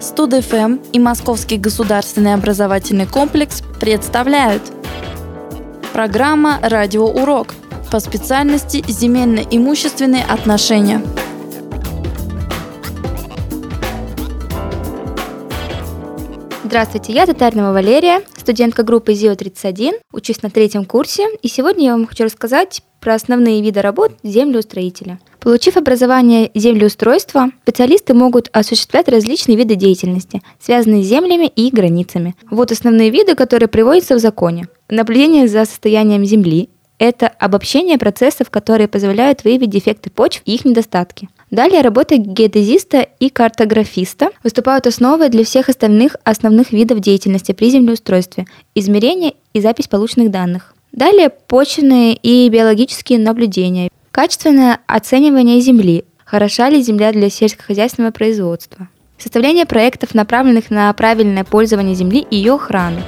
Студ-ФМ и Московский государственный образовательный комплекс представляют Программа «Радиоурок» по специальности «Земельно-имущественные отношения». Здравствуйте, я Татарнова Валерия, студентка группы ЗИО-31, учусь на третьем курсе, и сегодня я вам хочу рассказать про основные виды работ землеустроителя. Получив образование землеустройства, специалисты могут осуществлять различные виды деятельности, связанные с землями и границами. Вот основные виды, которые приводятся в законе. Наблюдение за состоянием земли – это обобщение процессов, которые позволяют выявить дефекты почв и их недостатки. Далее работа геодезиста и картографиста выступают основой для всех остальных основных видов деятельности при землеустройстве – измерение и запись полученных данных. Далее почвенные и биологические наблюдения, качественное оценивание земли, хороша ли земля для сельскохозяйственного производства, составление проектов, направленных на правильное пользование земли и ее охрану,